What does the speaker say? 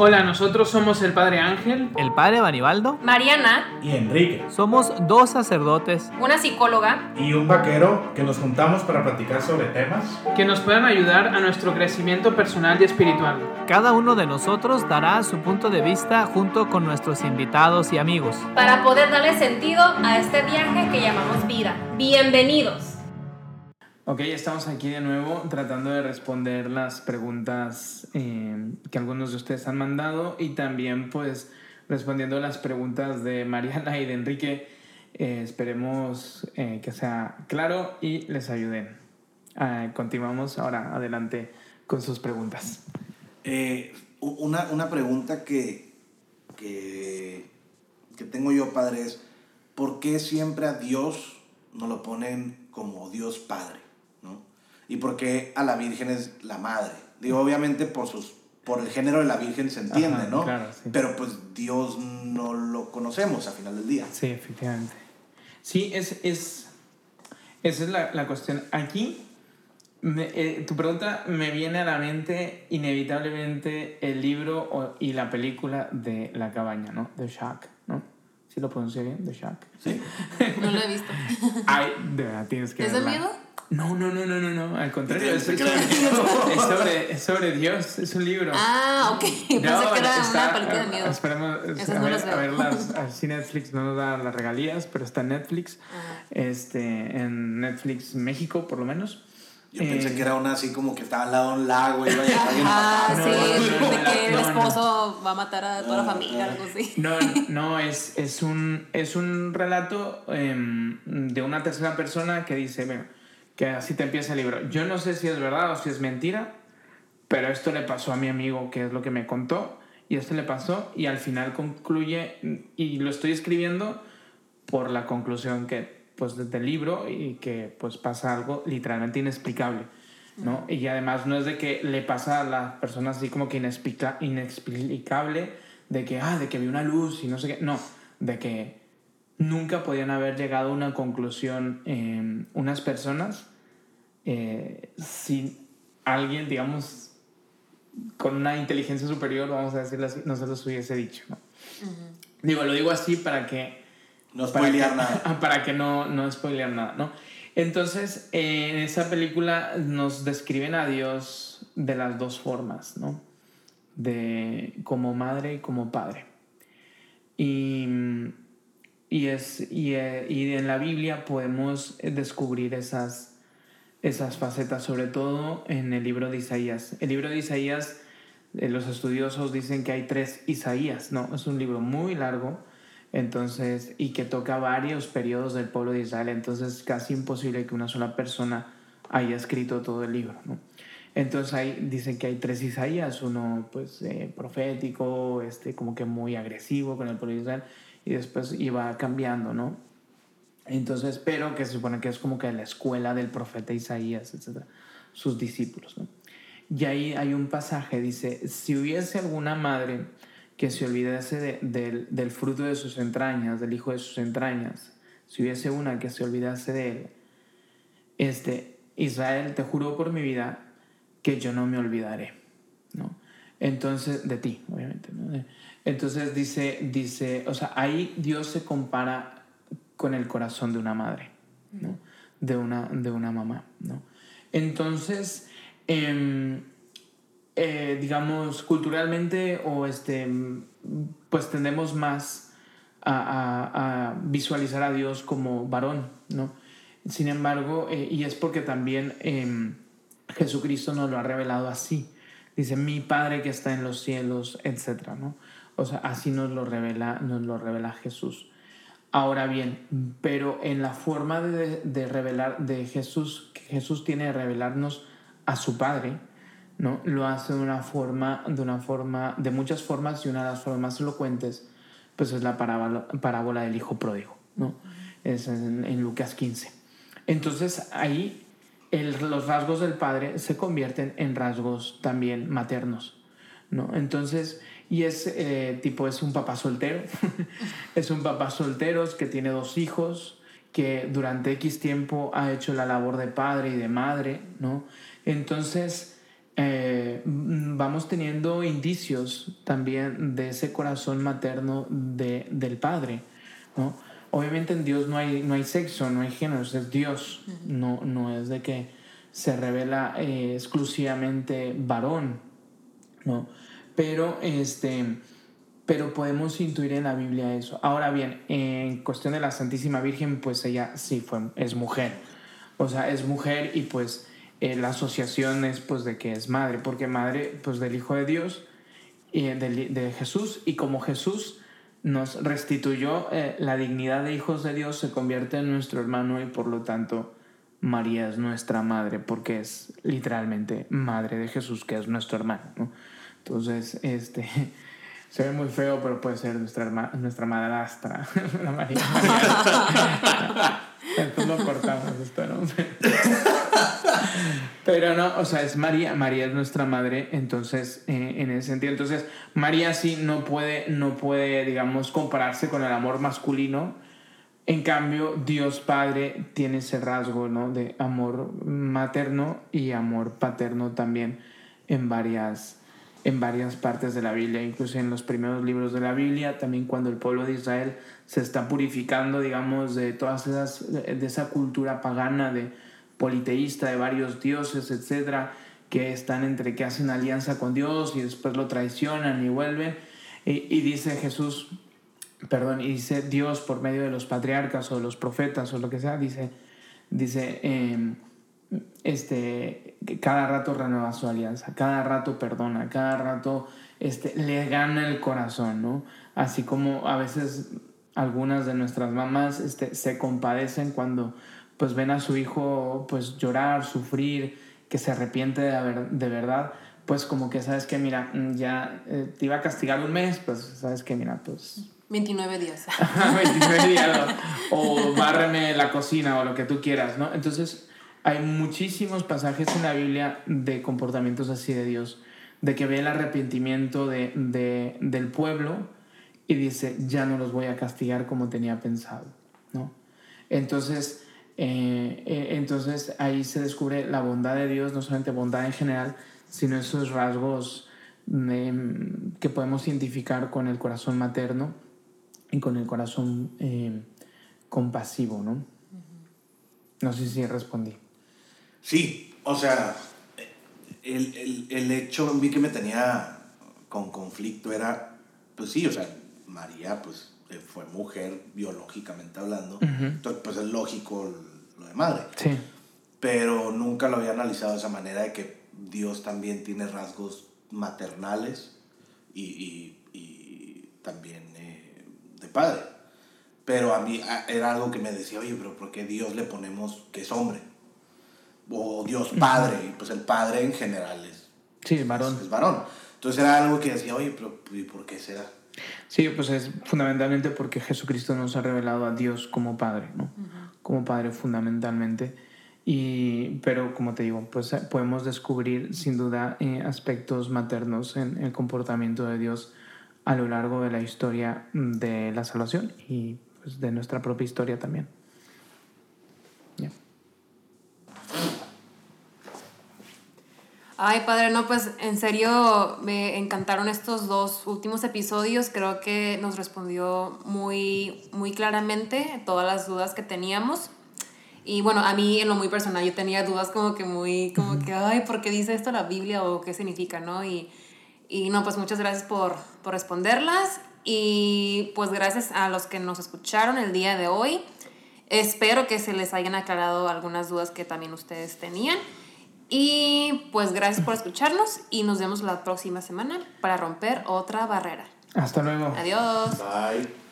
Hola, nosotros somos el Padre Ángel, el Padre Banibaldo Mariana y Enrique. Somos dos sacerdotes, una psicóloga y un vaquero que nos juntamos para platicar sobre temas que nos puedan ayudar a nuestro crecimiento personal y espiritual. Cada uno de nosotros dará su punto de vista junto con nuestros invitados y amigos para poder darle sentido a este viaje que llamamos vida. Bienvenidos. Ok, estamos aquí de nuevo tratando de responder las preguntas eh, que algunos de ustedes han mandado y también pues respondiendo las preguntas de Mariana y de Enrique. Eh, esperemos eh, que sea claro y les ayuden. Ah, continuamos ahora adelante con sus preguntas. una, una, pregunta que, que, que tengo yo, padre, es ¿por qué siempre a Dios nos lo ponen como Dios Padre? Y por qué a la Virgen es la madre. Digo, obviamente por sus por el género de la Virgen se entiende, ¿no? Claro, Pero pues Dios no lo conocemos a final del día. Sí, efectivamente. Sí, es, es esa es la, la cuestión. Aquí, eh, tu pregunta me viene a la mente inevitablemente el libro y la película de La Cabaña, ¿no? The Shack, ¿no? ¿Sí lo pronuncié bien? The Shack. Sí. no lo he visto. Ay, de verdad, tienes que ¿Es el miedo? No, no, no, no, no, no, al contrario, es, sobre, es, sobre, es, sobre, Dios, es un libro. Ah, ok, pensé no, que era está, una película de miedo. Esperemos a, ver, a ver las, si Netflix no nos da las regalías, pero está en Netflix, este, en Netflix México por lo menos. Yo pensé que era una así como que estaba al lado de un lago y iba a Ah, sí, de que el esposo va a matar a toda la familia, algo así. No, no, es, es, un, es un relato eh, de una tercera persona que dice, bueno, que así te empieza el libro. Yo no sé si es verdad o si es mentira, pero esto le pasó a mi amigo, que es lo que me contó, y esto le pasó, y al final concluye, y lo estoy escribiendo por la conclusión que, pues, del libro, y que, pues, pasa algo literalmente inexplicable, ¿no? Y además no es de que le pasa a las personas así como que inexplica, inexplicable, de que, ah, de que vi una luz y no sé qué, no, de que nunca podían haber llegado a una conclusión en unas personas eh, si alguien, digamos, con una inteligencia superior, vamos a decirlo así, no se los hubiese dicho. Digo, lo digo así para que... No spoilear nada. Para que no, no spoilear nada, ¿no? Entonces, en esa película nos describen a Dios de las dos formas, ¿no? De como madre y como padre. Y y, es, eh, y, en la Biblia podemos descubrir esas, esas facetas, sobre todo en el libro de Isaías. El libro de Isaías, eh, los estudiosos dicen que hay tres Isaías, ¿no? Es un libro muy largo, entonces, y que toca varios periodos del pueblo de Israel, entonces es casi imposible que una sola persona haya escrito todo el libro, ¿no? Entonces ahí dicen que hay tres Isaías, uno pues eh, profético, este, como que muy agresivo con el pueblo de Israel, y después iba cambiando, ¿no? Entonces, pero que se supone que es como que la escuela del profeta Isaías, etc. Sus discípulos, ¿no? Y ahí hay un pasaje, dice, si hubiese alguna madre que se olvidase del fruto de sus entrañas, del hijo de sus entrañas, si hubiese una que se olvidase de él, este, Israel, te juro por mi vida que yo no me olvidaré, ¿no? Entonces, de ti, obviamente, ¿no? Entonces dice, dice, o sea, ahí Dios se compara con el corazón de una madre, ¿no? De una, de una mamá, ¿no? Entonces, em, eh, digamos, culturalmente o este, pues tendemos más a, visualizar a Dios como varón, ¿no? Sin embargo, eh, y es porque también em, Jesucristo nos lo ha revelado así. Dice, mi Padre que está en los cielos, etc., ¿no? O sea, así nos lo revela, nos lo revela Jesús. Ahora bien, pero en la forma de, de revelar de Jesús, que Jesús tiene de revelarnos a su Padre, ¿no? Lo hace de una forma, de una forma, de muchas formas y una de las formas más elocuentes, pues es la parábola, parábola del Hijo Pródigo, ¿no? Es en, Lucas 15. Entonces ahí los rasgos del Padre se convierten en rasgos también maternos, ¿no? Entonces y es eh, tipo, es un papá soltero. es un papá soltero que tiene dos hijos, que durante X tiempo ha hecho la labor de padre y de madre, ¿no? Entonces, eh, vamos teniendo indicios también de ese corazón materno de, del Padre, ¿no? Obviamente en Dios no hay, no hay sexo, no hay género, es Dios, no, no es de que se revela eh, exclusivamente varón, ¿no? Pero, este, pero podemos intuir en la Biblia eso. Ahora bien, en cuestión de la Santísima Virgen, pues ella sí fue, es mujer. O sea, es mujer y pues eh, la asociación es pues de que es madre, porque madre pues del Hijo de Dios y de, de Jesús y como Jesús nos restituyó eh, la dignidad de hijos de Dios, se convierte en nuestro hermano y por lo tanto María es nuestra madre porque es literalmente madre de Jesús, que es nuestro hermano. ¿no? Entonces, este, se ve muy feo, pero puede ser nuestra, herma, nuestra madrastra, la María. Después lo cortamos esto, ¿no? Pero no, o sea, es María, María es nuestra madre, entonces, eh, en ese sentido, entonces, María sí no puede, no puede, digamos, compararse con el amor masculino, en cambio, Dios Padre tiene ese rasgo, ¿no? De amor materno y amor paterno también en varias, en varias partes de la Biblia, incluso en los primeros libros de la Biblia, también cuando el pueblo de Israel se está purificando, digamos, de todas esas, de esa cultura pagana de politeísta, de varios dioses, etcétera, que están entre que hacen alianza con Dios y después lo traicionan y vuelven. Y, y dice Jesús, perdón, y dice Dios por medio de los patriarcas o los profetas o lo que sea, dice, dice, eh, este, cada rato renueva su alianza, cada rato perdona, cada rato este, le gana el corazón, ¿no? Así como a veces algunas de nuestras mamás este, se compadecen cuando pues ven a su hijo pues llorar, sufrir, que se arrepiente de, haber, de verdad, pues como que sabes que mira, ya eh, te iba a castigar un mes, pues sabes que mira, pues 29 días. 29 días. O bárreme la cocina o lo que tú quieras, ¿no? Entonces, hay muchísimos pasajes en la Biblia de comportamientos así de Dios, de que ve el arrepentimiento de, de, del pueblo y dice, ya no los voy a castigar como tenía pensado, ¿no? Entonces, eh, eh, entonces ahí se descubre la bondad de Dios, no solamente bondad en general, sino esos rasgos eh, que podemos identificar con el corazón materno y con el corazón eh, compasivo, ¿no? No sé si respondí. Sí, o sea, el, el, el hecho en mí que me tenía con conflicto era, pues sí, o sea, María, pues fue mujer biológicamente hablando, uh -huh. entonces pues es lógico lo de madre. Sí. Pero nunca lo había analizado de esa manera de que Dios también tiene rasgos maternales y, y, y también eh, de padre. Pero a mí era algo que me decía, oye, pero ¿por qué Dios le ponemos que es hombre? O Dios padre, uh -huh. y pues el padre en general es, sí, varón. Es, es varón. Entonces era algo que decía, oye, pero ¿y por qué será? Sí, pues es fundamentalmente porque Jesucristo nos ha revelado a Dios como Padre, ¿no? Uh -huh. Como Padre fundamentalmente. Y, pero como te digo, pues podemos descubrir sin duda eh, aspectos maternos en el comportamiento de Dios a lo largo de la historia de la salvación y pues, de nuestra propia historia también. Ay, padre, no, pues en serio me encantaron estos dos últimos episodios. Creo que nos respondió muy, muy claramente todas las dudas que teníamos. Y bueno, a mí en lo muy personal yo tenía dudas como que muy, como que, ay, ¿por qué dice esto la Biblia o qué significa, no? Y, y no, pues muchas gracias por, por responderlas. Y pues gracias a los que nos escucharon el día de hoy. Espero que se les hayan aclarado algunas dudas que también ustedes tenían. Y pues gracias por escucharnos y nos vemos la próxima semana para romper otra barrera. Hasta luego. Adiós. Bye.